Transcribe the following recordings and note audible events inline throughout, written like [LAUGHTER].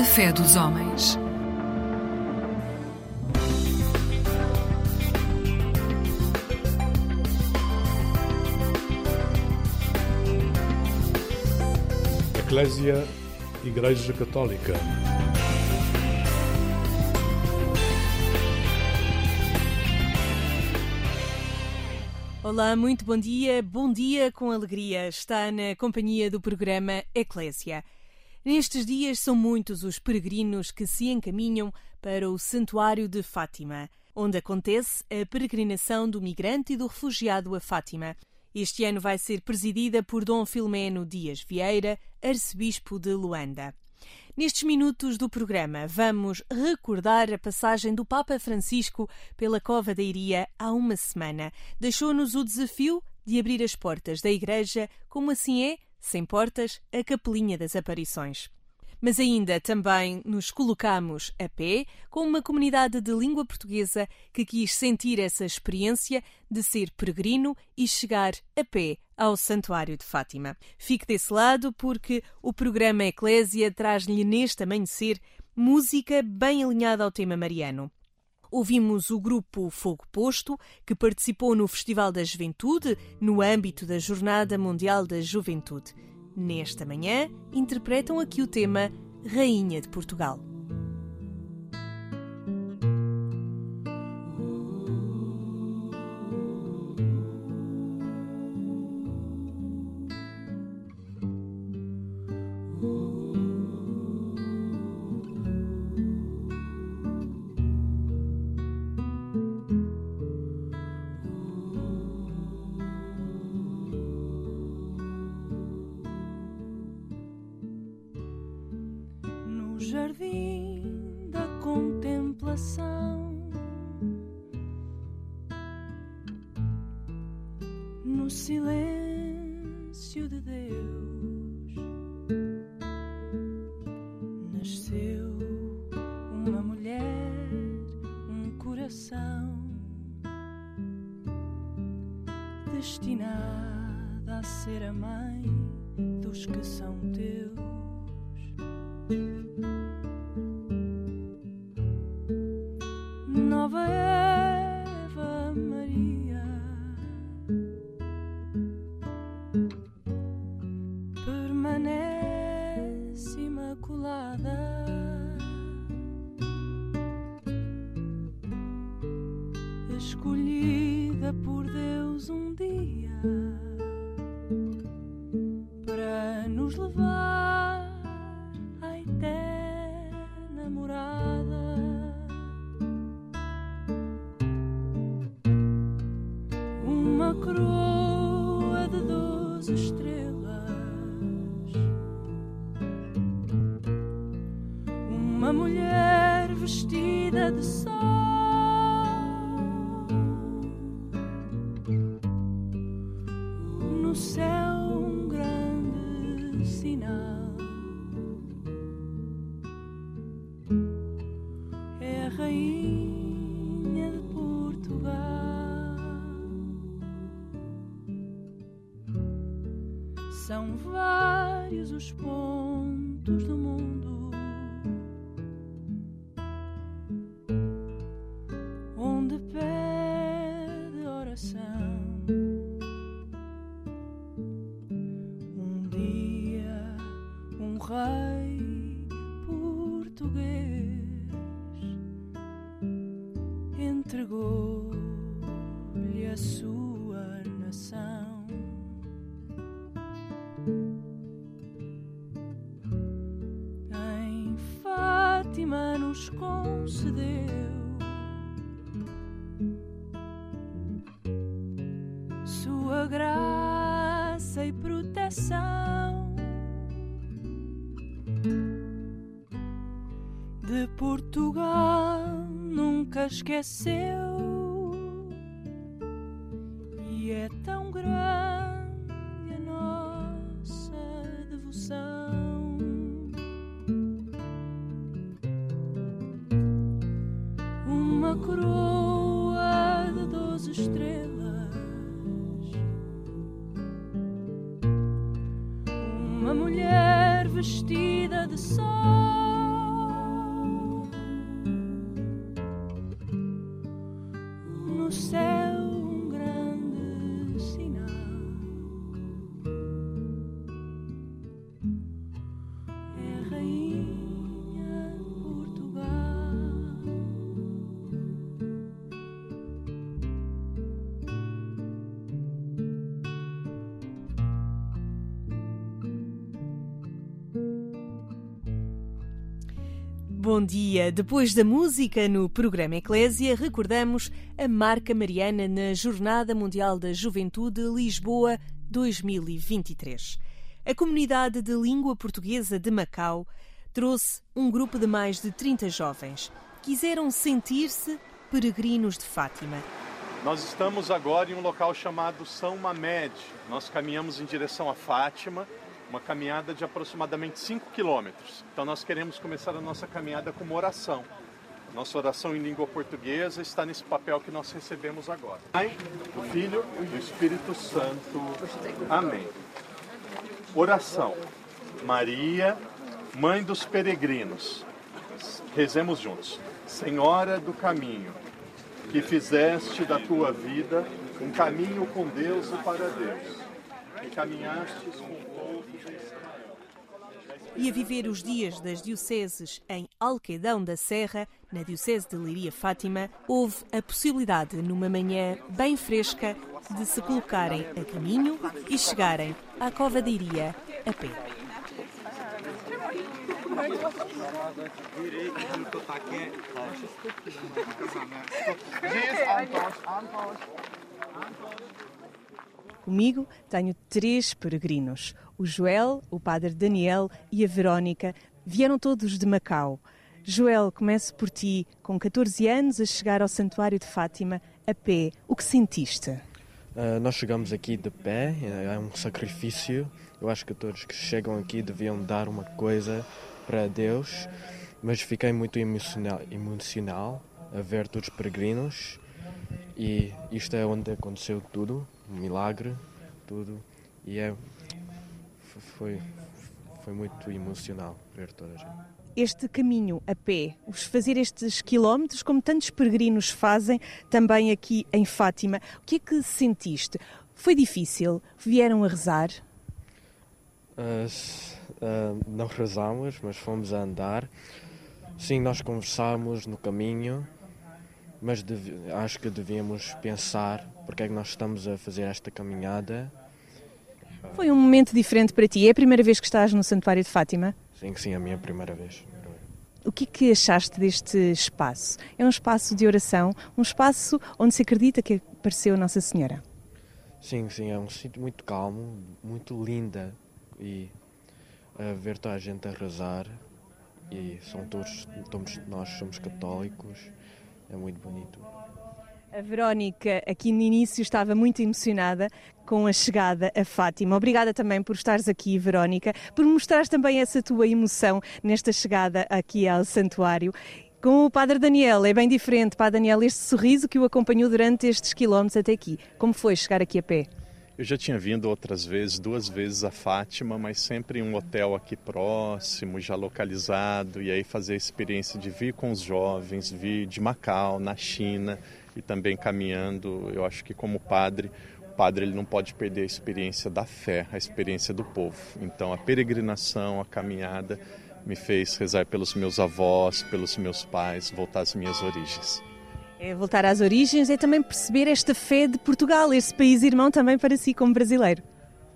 A fé dos homens. Eclésia Igreja Católica. Olá, muito bom dia. Bom dia com alegria. Está na companhia do programa Eclésia. Nestes dias são muitos os peregrinos que se encaminham para o Santuário de Fátima, onde acontece a peregrinação do migrante e do refugiado a Fátima. Este ano vai ser presidida por Dom Filomeno Dias Vieira, arcebispo de Luanda. Nestes minutos do programa, vamos recordar a passagem do Papa Francisco pela Cova da Iria há uma semana. Deixou-nos o desafio de abrir as portas da Igreja, como assim é, sem portas, a Capelinha das Aparições. Mas ainda também nos colocamos a pé com uma comunidade de língua portuguesa que quis sentir essa experiência de ser peregrino e chegar a pé ao Santuário de Fátima. Fique desse lado porque o programa Eclésia traz-lhe neste amanhecer música bem alinhada ao tema mariano. Ouvimos o grupo Fogo Posto, que participou no Festival da Juventude no âmbito da Jornada Mundial da Juventude. Nesta manhã, interpretam aqui o tema Rainha de Portugal. Jardim da contemplação, Escolhida por Deus um dia para nos levar esqueceu e é tão grande a nossa devoção. Uma coroa de doze estrelas, uma mulher vestida de sol. Dia! Depois da música no programa Eclésia, recordamos a marca mariana na Jornada Mundial da Juventude Lisboa 2023. A comunidade de língua portuguesa de Macau trouxe um grupo de mais de 30 jovens. Quiseram sentir-se peregrinos de Fátima. Nós estamos agora em um local chamado São Mamed. Nós caminhamos em direção a Fátima uma caminhada de aproximadamente 5 quilômetros. Então nós queremos começar a nossa caminhada com uma oração. Nossa oração em língua portuguesa está nesse papel que nós recebemos agora. Pai, do Filho e do Espírito Santo. Amém. Oração. Maria, Mãe dos peregrinos. Rezemos juntos. Senhora do caminho, que fizeste da tua vida um caminho com Deus e para Deus, e caminhastes com o e a viver os dias das dioceses em Alquedão da Serra, na Diocese de Leiria Fátima, houve a possibilidade, numa manhã bem fresca, de se colocarem a caminho e chegarem à Cova de Iria a pé. Comigo tenho três peregrinos. O Joel, o padre Daniel e a Verónica vieram todos de Macau. Joel, começo por ti, com 14 anos, a chegar ao Santuário de Fátima a pé. O que sentiste? Uh, nós chegamos aqui de pé, é um sacrifício. Eu acho que todos que chegam aqui deviam dar uma coisa para Deus, mas fiquei muito emocional, emocional a ver todos os peregrinos e isto é onde aconteceu tudo, um milagre, tudo. E é, foi, foi muito emocional ver toda a gente este caminho a pé, os fazer estes quilómetros, como tantos peregrinos fazem também aqui em Fátima. O que é que sentiste? Foi difícil? Vieram a rezar? Uh, uh, não rezamos, mas fomos a andar. Sim, nós conversámos no caminho, mas acho que devíamos pensar porque é que nós estamos a fazer esta caminhada. Foi um momento diferente para ti. É a primeira vez que estás no Santuário de Fátima? Sim, sim, é a minha primeira vez. O que é que achaste deste espaço? É um espaço de oração, um espaço onde se acredita que apareceu Nossa Senhora. Sim, sim, é um sítio muito calmo, muito linda e a ver toda a gente a rezar e são todos, todos nós somos católicos, é muito bonito. A Verónica, aqui no início, estava muito emocionada com a chegada a Fátima. Obrigada também por estares aqui, Verónica, por mostrares também essa tua emoção nesta chegada aqui ao santuário. Com o Padre Daniel é bem diferente. Padre Daniel, este sorriso que o acompanhou durante estes quilómetros até aqui. Como foi chegar aqui a pé? Eu já tinha vindo outras vezes, duas vezes a Fátima, mas sempre em um hotel aqui próximo, já localizado, e aí fazer a experiência de vir com os jovens, vir de Macau, na China, e também caminhando, eu acho que como padre, o padre ele não pode perder a experiência da fé, a experiência do povo. Então a peregrinação, a caminhada me fez rezar pelos meus avós, pelos meus pais, voltar às minhas origens. É voltar às origens é também perceber esta fé de Portugal, esse país irmão também para si como brasileiro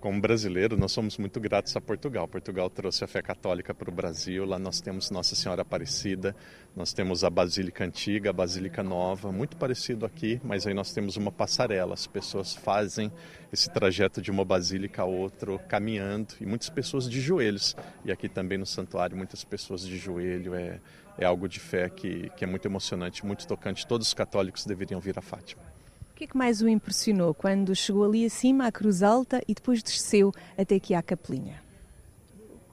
como brasileiro, nós somos muito gratos a Portugal. Portugal trouxe a fé católica para o Brasil. Lá nós temos Nossa Senhora Aparecida, nós temos a Basílica Antiga, a Basílica Nova, muito parecido aqui, mas aí nós temos uma passarela. As pessoas fazem esse trajeto de uma basílica a outra, caminhando, e muitas pessoas de joelhos. E aqui também no santuário, muitas pessoas de joelho. É, é algo de fé que, que é muito emocionante, muito tocante. Todos os católicos deveriam vir a Fátima. O que é que mais o impressionou quando chegou ali acima à Cruz Alta e depois desceu até aqui à Capelinha?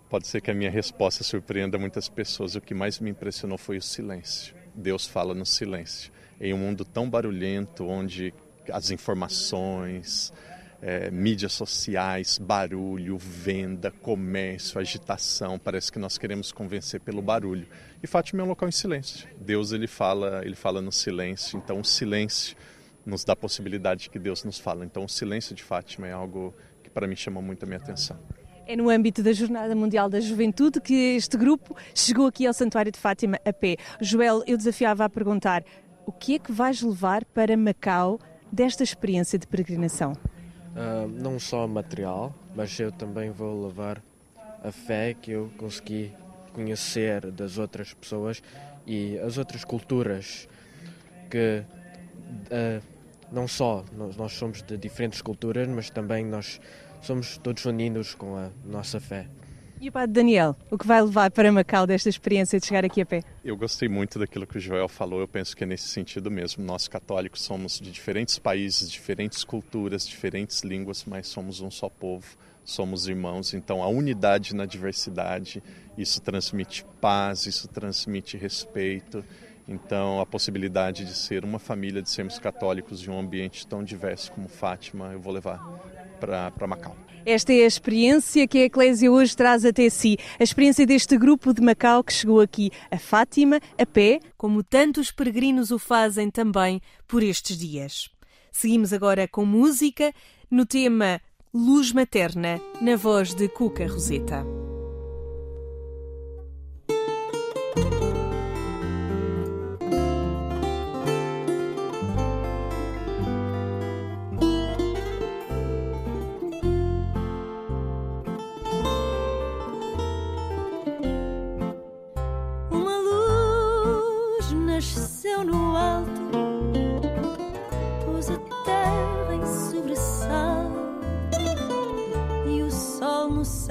Pode ser que a minha resposta surpreenda muitas pessoas. O que mais me impressionou foi o silêncio. Deus fala no silêncio. Em um mundo tão barulhento, onde as informações, é, mídias sociais, barulho, venda, comércio, agitação, parece que nós queremos convencer pelo barulho. E Fátima é um local em silêncio. Deus ele fala, ele fala no silêncio. Então o silêncio nos dá a possibilidade que Deus nos fala. Então, o silêncio de Fátima é algo que para mim chama muito a minha atenção. É no âmbito da Jornada Mundial da Juventude que este grupo chegou aqui ao Santuário de Fátima a pé. Joel, eu desafiava a perguntar o que é que vais levar para Macau desta experiência de peregrinação? Uh, não só material, mas eu também vou levar a fé que eu consegui conhecer das outras pessoas e as outras culturas que uh, não só nós, nós somos de diferentes culturas, mas também nós somos todos unidos com a nossa fé. E o Padre Daniel, o que vai levar para Macau desta experiência de chegar aqui a pé? Eu gostei muito daquilo que o Joel falou, eu penso que é nesse sentido mesmo. Nós católicos somos de diferentes países, diferentes culturas, diferentes línguas, mas somos um só povo, somos irmãos. Então a unidade na diversidade, isso transmite paz, isso transmite respeito. Então a possibilidade de ser uma família, de sermos católicos em um ambiente tão diverso como Fátima, eu vou levar para Macau. Esta é a experiência que a Eclésia hoje traz até si. A experiência deste grupo de Macau que chegou aqui a Fátima, a pé, como tantos peregrinos o fazem também por estes dias. Seguimos agora com música no tema Luz Materna, na voz de Cuca Roseta.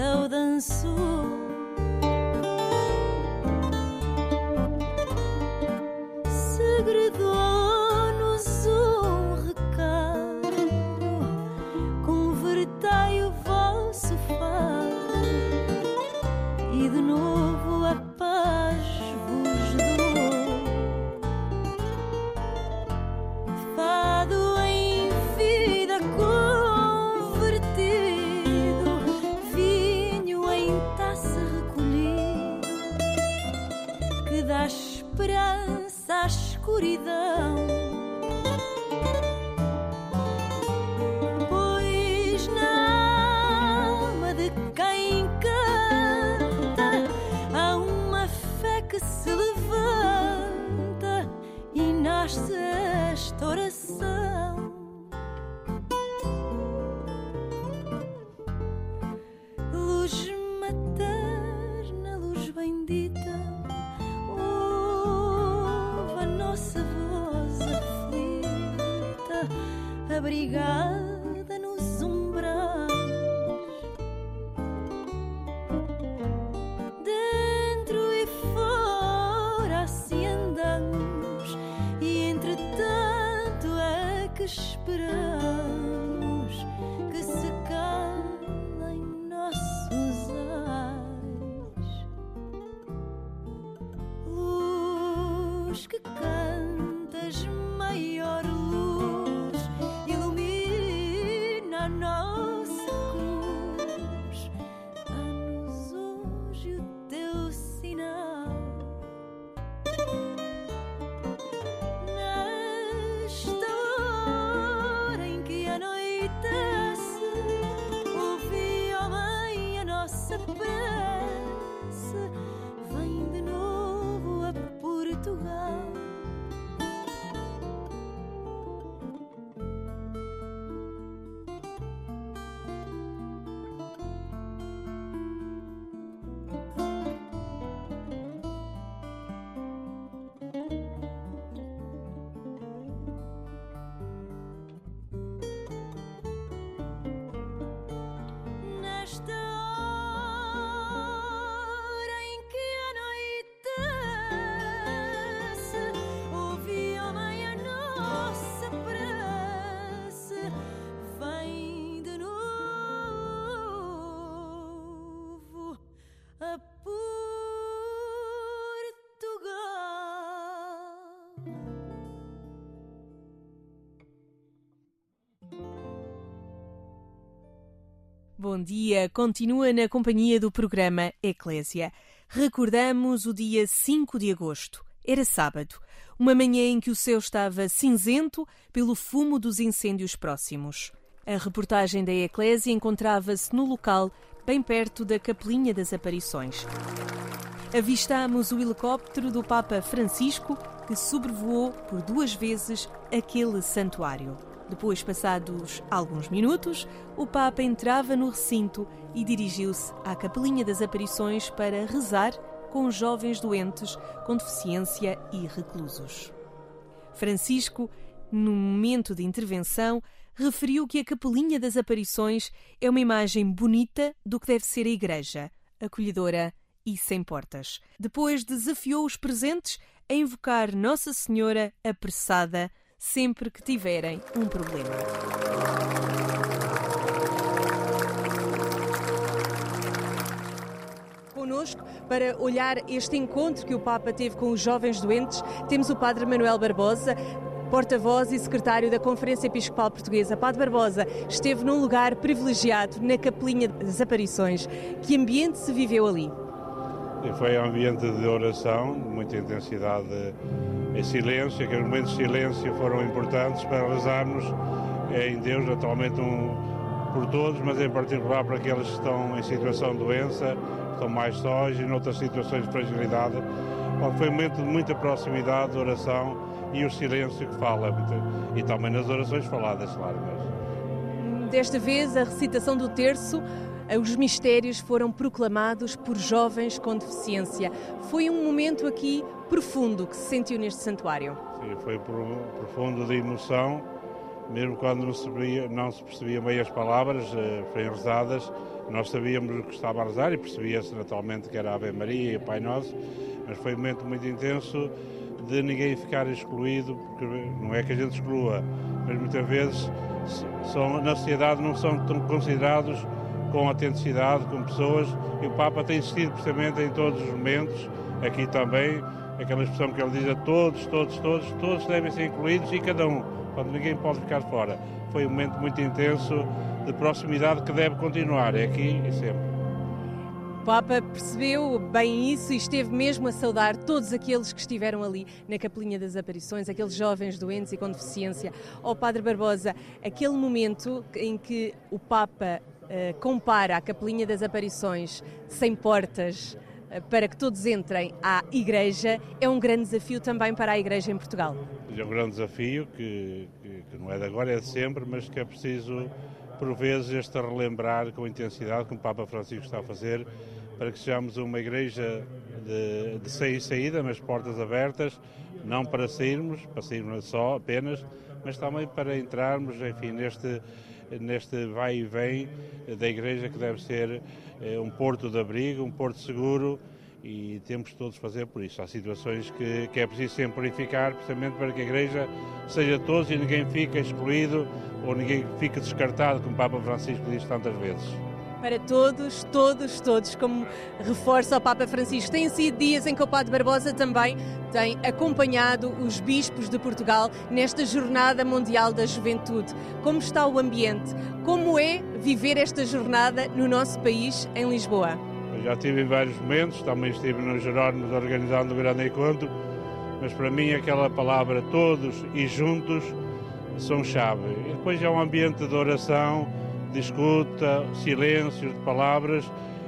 Eu danço. abrigar. Bom dia, continua na companhia do programa Eclésia. Recordamos o dia 5 de agosto. Era sábado, uma manhã em que o céu estava cinzento pelo fumo dos incêndios próximos. A reportagem da Eclésia encontrava-se no local, bem perto da Capelinha das Aparições. Avistámos o helicóptero do Papa Francisco que sobrevoou por duas vezes aquele santuário. Depois, passados alguns minutos, o Papa entrava no recinto e dirigiu-se à Capelinha das Aparições para rezar com jovens doentes com deficiência e reclusos. Francisco, no momento de intervenção, referiu que a Capelinha das Aparições é uma imagem bonita do que deve ser a Igreja, acolhedora e sem portas. Depois desafiou os presentes a invocar Nossa Senhora apressada sempre que tiverem um problema. Conosco, para olhar este encontro que o Papa teve com os jovens doentes, temos o Padre Manuel Barbosa, porta-voz e secretário da Conferência Episcopal Portuguesa. Padre Barbosa esteve num lugar privilegiado, na Capelinha das Aparições. Que ambiente se viveu ali? Foi um ambiente de oração, de muita intensidade em silêncio. Aqueles momentos de silêncio foram importantes para rezarmos em Deus, atualmente um, por todos, mas em particular para aqueles que estão em situação de doença, estão mais sós e noutras situações de fragilidade. Bom, foi um momento de muita proximidade, de oração e o silêncio que fala, e também nas orações faladas, claro. Mas... Desta vez, a recitação do terço os mistérios foram proclamados por jovens com deficiência. Foi um momento aqui profundo que se sentiu neste santuário. Sim, foi profundo de emoção, mesmo quando não se, percebia, não se percebia bem as palavras, eh, foram rezadas, nós sabíamos o que estava a rezar e percebia-se naturalmente que era Ave Maria e Pai Nosso, mas foi um momento muito intenso de ninguém ficar excluído, porque não é que a gente exclua, mas muitas vezes são, na sociedade não são considerados com autenticidade, com pessoas, e o Papa tem insistido precisamente em todos os momentos, aqui também, aquela expressão que ele diz a todos, todos, todos, todos devem ser incluídos e cada um, quando ninguém pode ficar fora. Foi um momento muito intenso de proximidade que deve continuar, é aqui e sempre. O Papa percebeu bem isso e esteve mesmo a saudar todos aqueles que estiveram ali na Capelinha das Aparições, aqueles jovens doentes e com deficiência. Ó oh, Padre Barbosa, aquele momento em que o Papa uh, compara a Capelinha das Aparições sem portas uh, para que todos entrem à Igreja, é um grande desafio também para a Igreja em Portugal. É um grande desafio que, que, não é de agora, é de sempre, mas que é preciso por vezes este relembrar com intensidade, como o Papa Francisco está a fazer, para que sejamos uma igreja de, de sair saída, mas portas abertas, não para sairmos, para sairmos só apenas, mas também para entrarmos, enfim, neste, neste vai e vem da igreja que deve ser eh, um porto de abrigo, um porto seguro, e temos todos fazer por isso. Há situações que, que é preciso simplificar, precisamente para que a Igreja seja todos e ninguém fique excluído ou ninguém fique descartado, como o Papa Francisco diz tantas vezes. Para todos, todos, todos, como reforça o Papa Francisco. Têm sido dias em que o Padre Barbosa também tem acompanhado os bispos de Portugal nesta Jornada Mundial da Juventude. Como está o ambiente? Como é viver esta jornada no nosso país, em Lisboa? já tive em vários momentos, também estive nos Jerónimos organizando o grande encontro, mas para mim aquela palavra todos e juntos são chave. E depois é um ambiente de oração, de escuta, silêncio, de palavras,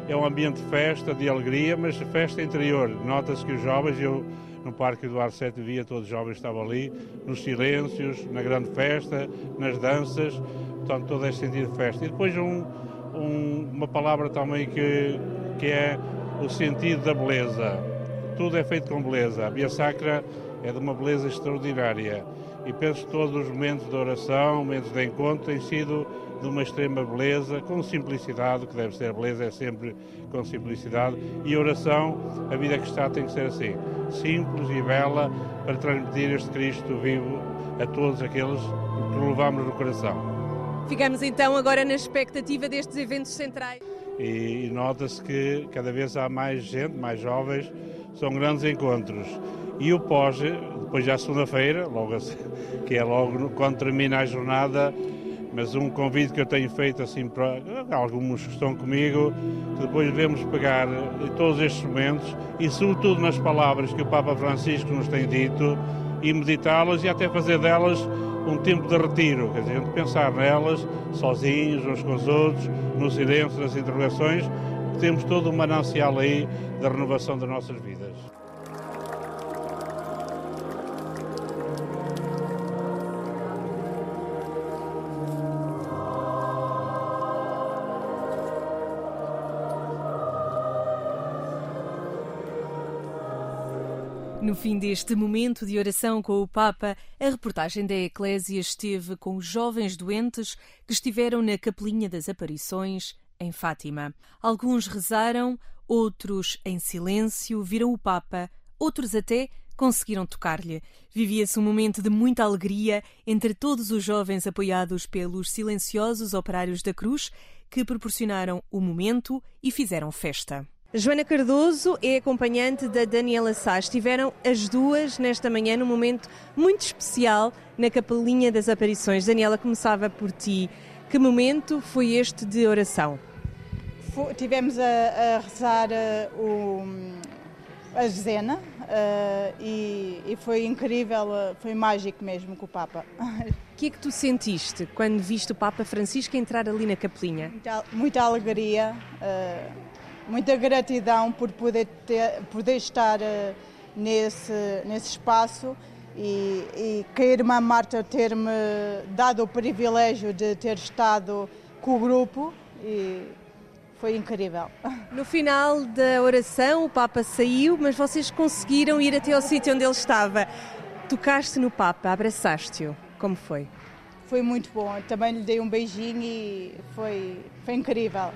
é um ambiente de festa, de alegria, mas festa interior. Nota-se que os jovens, eu no Parque Eduardo VII via todos os jovens estavam ali, nos silêncios, na grande festa, nas danças, portanto todo este sentido de festa. E depois um, um, uma palavra também que que é o sentido da beleza. Tudo é feito com beleza. A Via Sacra é de uma beleza extraordinária. E penso que todos os momentos de oração, momentos de encontro, têm sido de uma extrema beleza, com simplicidade, que deve ser a beleza, é sempre com simplicidade. E a oração, a vida que está tem que ser assim, simples e bela, para transmitir este Cristo vivo a todos aqueles que levamos no coração. Ficamos então agora na expectativa destes eventos centrais e, nota-se que cada vez há mais gente, mais jovens, são grandes encontros. E o pós, depois já segunda-feira, logo assim, que é logo quando termina a jornada, mas um convite que eu tenho feito assim para alguns que estão comigo, que depois devemos pegar em todos estes momentos e sobretudo nas palavras que o Papa Francisco nos tem dito e meditá-las e até fazer delas um tempo de retiro, quer dizer, pensar nelas, sozinhos, uns com os outros, no silêncio, nas interrogações, temos todo um manancial aí da renovação das nossas vidas. No fim deste momento de oração com o Papa, a reportagem da Eclésia esteve com jovens doentes que estiveram na Capelinha das Aparições, em Fátima. Alguns rezaram, outros em silêncio viram o Papa, outros até conseguiram tocar-lhe. Vivia-se um momento de muita alegria entre todos os jovens apoiados pelos silenciosos operários da Cruz que proporcionaram o momento e fizeram festa. Joana Cardoso é acompanhante da Daniela Sá. Estiveram as duas nesta manhã num momento muito especial na Capelinha das Aparições. Daniela, começava por ti. Que momento foi este de oração? tivemos a, a rezar uh, o, a dezena uh, e, e, foi incrível, uh, foi mágico mesmo com o Papa. O [LAUGHS] que é que tu sentiste quando viste o Papa Francisco entrar ali na capelinha? Muita, muita alegria muita gratidão por poder, ter, poder estar uh, nesse, nesse espaço e, e que a irmã Marta ter-me dado o privilégio de ter estado com o grupo e foi incrível. [LAUGHS] No final da oração o Papa saiu, mas vocês conseguiram ir até ao sítio onde ele estava. Tocaste no Papa, abraçaste-o. Como foi? Foi muito bom. Também lhe dei um beijinho e foi, foi incrível.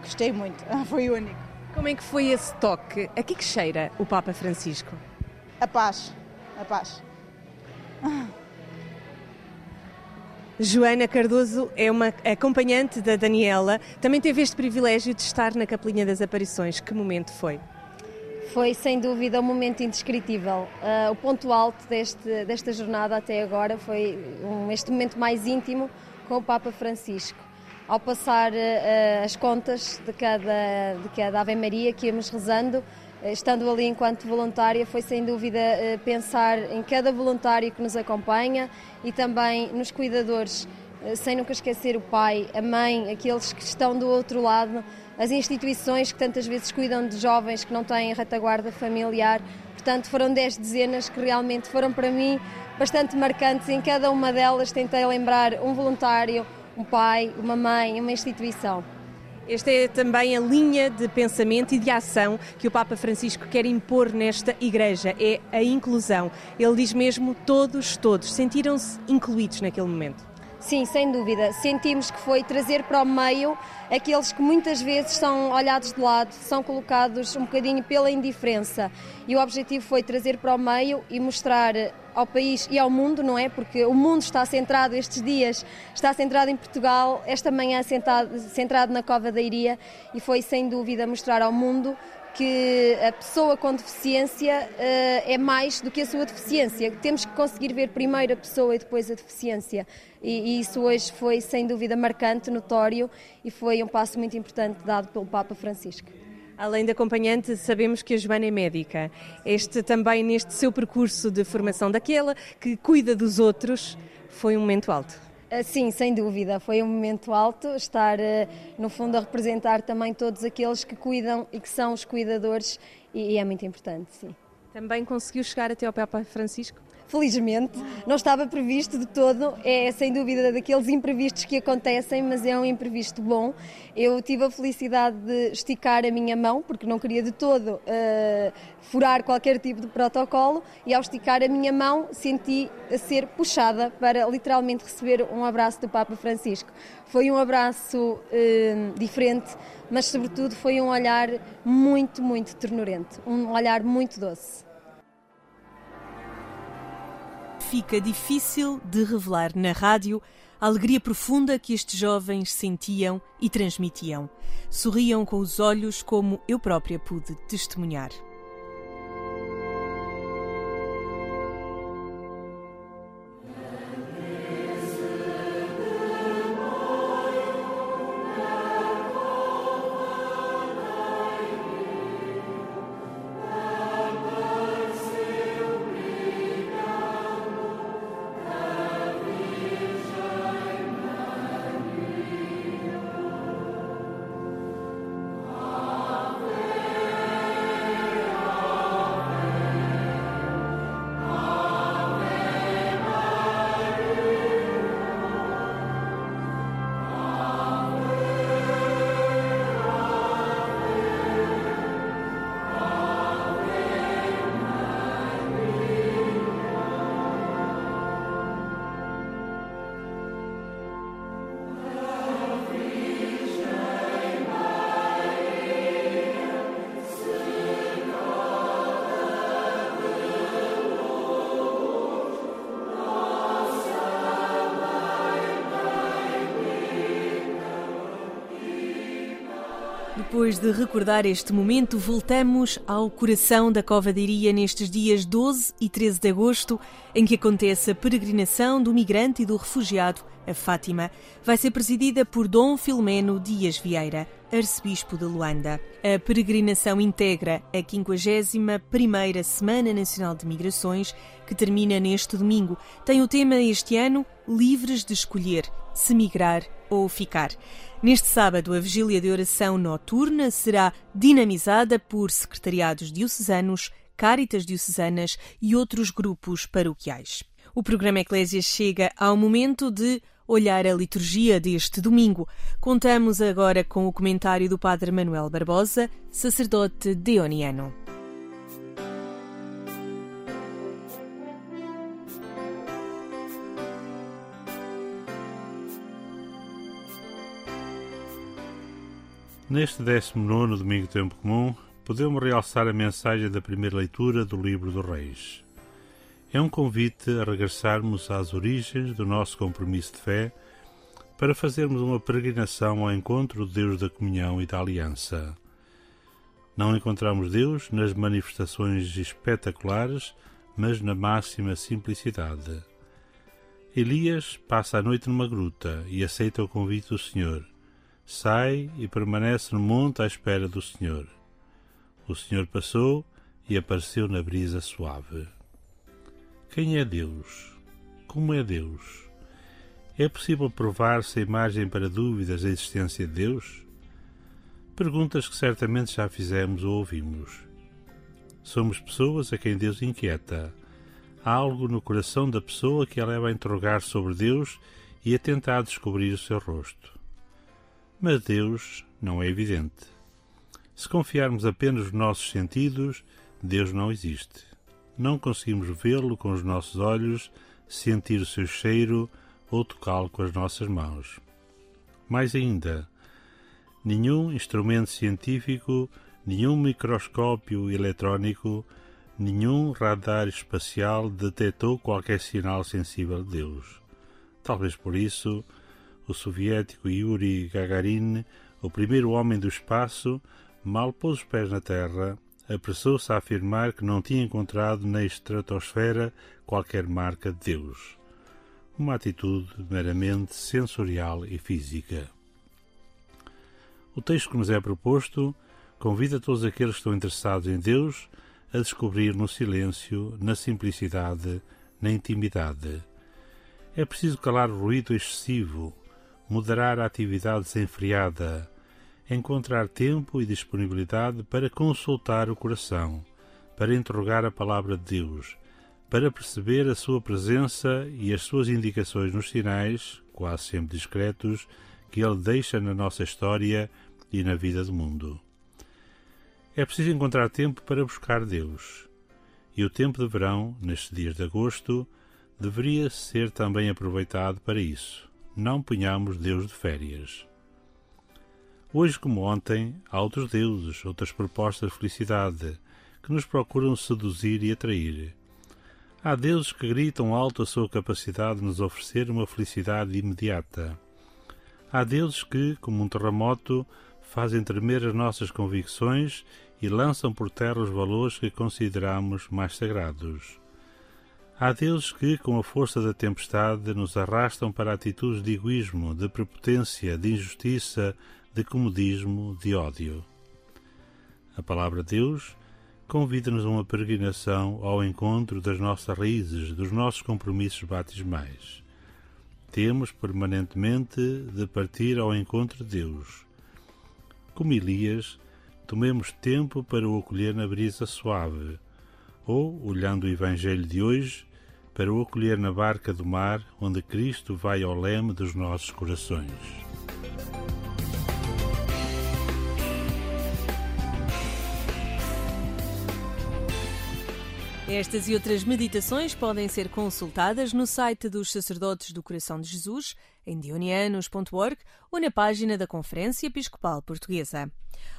Gostei muito, [LAUGHS] foi único. Como é que foi esse toque? A que, que cheira o Papa Francisco? A paz, a paz. Joana Cardoso é uma acompanhante da Daniela. Também teve este privilégio de estar na Capelinha das Aparições. Que momento foi? Foi sem dúvida um momento indescritível. Uh, o ponto alto deste, desta jornada até agora foi um, este momento mais íntimo com o Papa Francisco ao passar uh, as contas de cada, de cada Ave Maria que íamos rezando, uh, estando ali enquanto voluntária, foi sem dúvida pensar em cada voluntário que nos acompanha e também nos cuidadores, sem nunca esquecer o pai, a mãe, aqueles que estão do outro lado, as instituições que tantas vezes cuidam de jovens que não têm retaguarda familiar. Portanto, foram dez dezenas que realmente foram para mim bastante marcantes. Em cada uma delas tentei lembrar um voluntário, um pai, uma mãe, uma instituição. Esta é também a linha de pensamento e de ação que o Papa Francisco quer impor nesta igreja, é a inclusão. Ele diz mesmo todos, todos. Sentiram-se incluídos naquele momento? Sim, sem dúvida. Sentimos que foi trazer para o meio aqueles que muitas vezes são olhados de lado, são colocados um bocadinho pela indiferença. E o objetivo foi trazer para o meio e mostrar ao país e ao mundo, não é? Porque o mundo está centrado estes dias, está centrado em Portugal, esta manhã centrado, centrado na Cova da Iria e foi sem dúvida mostrar ao mundo que a pessoa com deficiência uh, é mais do que a sua deficiência. Temos que conseguir ver primeiro a pessoa e depois a deficiência. E, e, isso hoje foi, sem dúvida, marcante, notório e foi um passo muito importante dado pelo Papa Francisco. Além de acompanhante, sabemos que a Joana é médica. Este também, neste seu percurso de formação daquela que cuida dos outros, foi um momento alto. Ah, sim, sem dúvida. Foi um momento alto estar, ah, no fundo, a representar também todos aqueles que cuidam e que são os cuidadores e é muito importante, sim. Também conseguiu chegar até ao Papa Francisco? Felizmente. Não estava previsto de todo, é sem dúvida daqueles imprevistos que acontecem, mas é um imprevisto bom. Eu tive a felicidade de esticar a minha mão, porque não queria de todo uh, furar qualquer tipo de protocolo, e ao esticar a minha mão senti a ser puxada para literalmente receber um abraço do Papa Francisco. Foi um abraço uh, diferente, mas sobretudo foi um olhar muito, muito ternurente, um olhar muito doce fica difícil de revelar na rádio a alegria profunda que estes jovens sentiam e transmitiam. Sorriam com os olhos, como eu própria pude testemunhar. Depois de recordar este momento, voltamos ao coração da Cova de Iria nestes dias 12 e 13 de agosto, em que acontece a peregrinação do migrante e do refugiado a Fátima. Vai ser presidida por Dom Filomeno Dias Vieira, arcebispo de Luanda. A peregrinação integra a 51ª Semana Nacional de Migrações, que termina neste domingo. Tem o tema este ano Livres de escolher se migrar ou ficar. Neste sábado, a vigília de oração noturna será dinamizada por secretariados diocesanos, cáritas diocesanas e outros grupos paroquiais. O programa Eclésia chega ao momento de olhar a liturgia deste domingo. Contamos agora com o comentário do Padre Manuel Barbosa, sacerdote deoniano. Neste 19 Domingo Tempo Comum, podemos realçar a mensagem da primeira leitura do Livro dos Reis. É um convite a regressarmos às origens do nosso compromisso de fé para fazermos uma peregrinação ao encontro do Deus da comunhão e da aliança. Não encontramos Deus nas manifestações espetaculares, mas na máxima simplicidade. Elias passa a noite numa gruta e aceita o convite do Senhor sai e permanece no monte à espera do Senhor. O Senhor passou e apareceu na brisa suave. Quem é Deus? Como é Deus? É possível provar sem margem para dúvidas a existência de Deus? Perguntas que certamente já fizemos ou ouvimos. Somos pessoas a quem Deus inquieta. Há algo no coração da pessoa que a leva a interrogar sobre Deus e a tentar descobrir o seu rosto. Mas Deus não é evidente. Se confiarmos apenas nos nossos sentidos, Deus não existe. Não conseguimos vê-lo com os nossos olhos, sentir o seu cheiro ou tocá-lo com as nossas mãos. Mais ainda, nenhum instrumento científico, nenhum microscópio eletrónico, nenhum radar espacial detectou qualquer sinal sensível de Deus. Talvez por isso o soviético Yuri Gagarin, o primeiro homem do espaço, mal pôs os pés na Terra, apressou-se a afirmar que não tinha encontrado na estratosfera qualquer marca de Deus. Uma atitude meramente sensorial e física. O texto que nos é proposto convida todos aqueles que estão interessados em Deus a descobrir no silêncio, na simplicidade, na intimidade. É preciso calar o ruído excessivo, moderar a atividade desenfreada, encontrar tempo e disponibilidade para consultar o coração, para interrogar a palavra de Deus, para perceber a sua presença e as suas indicações nos sinais, quase sempre discretos, que ele deixa na nossa história e na vida do mundo. É preciso encontrar tempo para buscar Deus. E o tempo de verão, nestes dias de agosto, deveria ser também aproveitado para isso não punhamos Deus de férias. Hoje, como ontem, há outros deuses, outras propostas de felicidade, que nos procuram seduzir e atrair. Há deuses que gritam alto a sua capacidade de nos oferecer uma felicidade imediata. Há deuses que, como um terremoto, fazem tremer as nossas convicções e lançam por terra os valores que consideramos mais sagrados. Há deuses que, com a força da tempestade, nos arrastam para atitudes de egoísmo, de prepotência, de injustiça, de comodismo, de ódio. A palavra de Deus convida-nos a uma peregrinação ao encontro das nossas raízes, dos nossos compromissos batismais. Temos permanentemente de partir ao encontro de Deus. Como Elias, tomemos tempo para o acolher na brisa suave, ou, olhando o Evangelho de hoje, para o acolher na barca do mar onde Cristo vai ao leme dos nossos corações. Estas e outras meditações podem ser consultadas no site dos Sacerdotes do Coração de Jesus, em dionianos.org ou na página da Conferência Episcopal Portuguesa.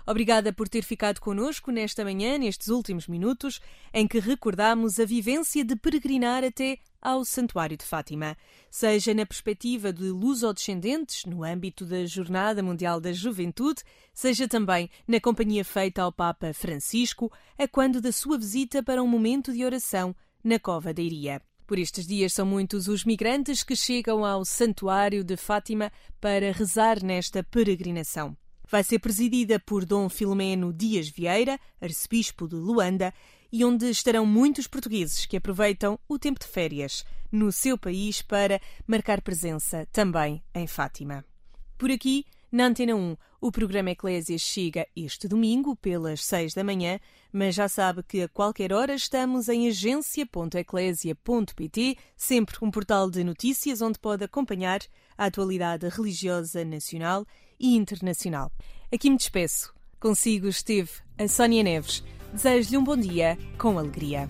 Obrigada por ter ficado connosco nesta manhã, nestes últimos minutos, em que recordamos a vivência de peregrinar até ao Santuário de Fátima, seja na perspectiva de luso-descendentes, no âmbito da Jornada Mundial da Juventude, seja também na companhia feita ao Papa Francisco, a quando da sua visita para um momento de oração na Cova da Iria. Por estes dias são muitos os migrantes que chegam ao Santuário de Fátima para rezar nesta peregrinação. Vai ser presidida por Dom Filomeno Dias Vieira, arcebispo de Luanda, e onde estarão muitos portugueses que aproveitam o tempo de férias no seu país para marcar presença também em Fátima. Por aqui, na Antena 1, o programa Eclésias chega este domingo pelas 6 da manhã, mas já sabe que a qualquer hora estamos em agência.eclésia.pt, sempre um portal de notícias onde pode acompanhar a atualidade religiosa nacional e internacional. Aqui me despeço. Consigo esteve a Sónia Neves. Desejo-lhe um bom dia com alegria.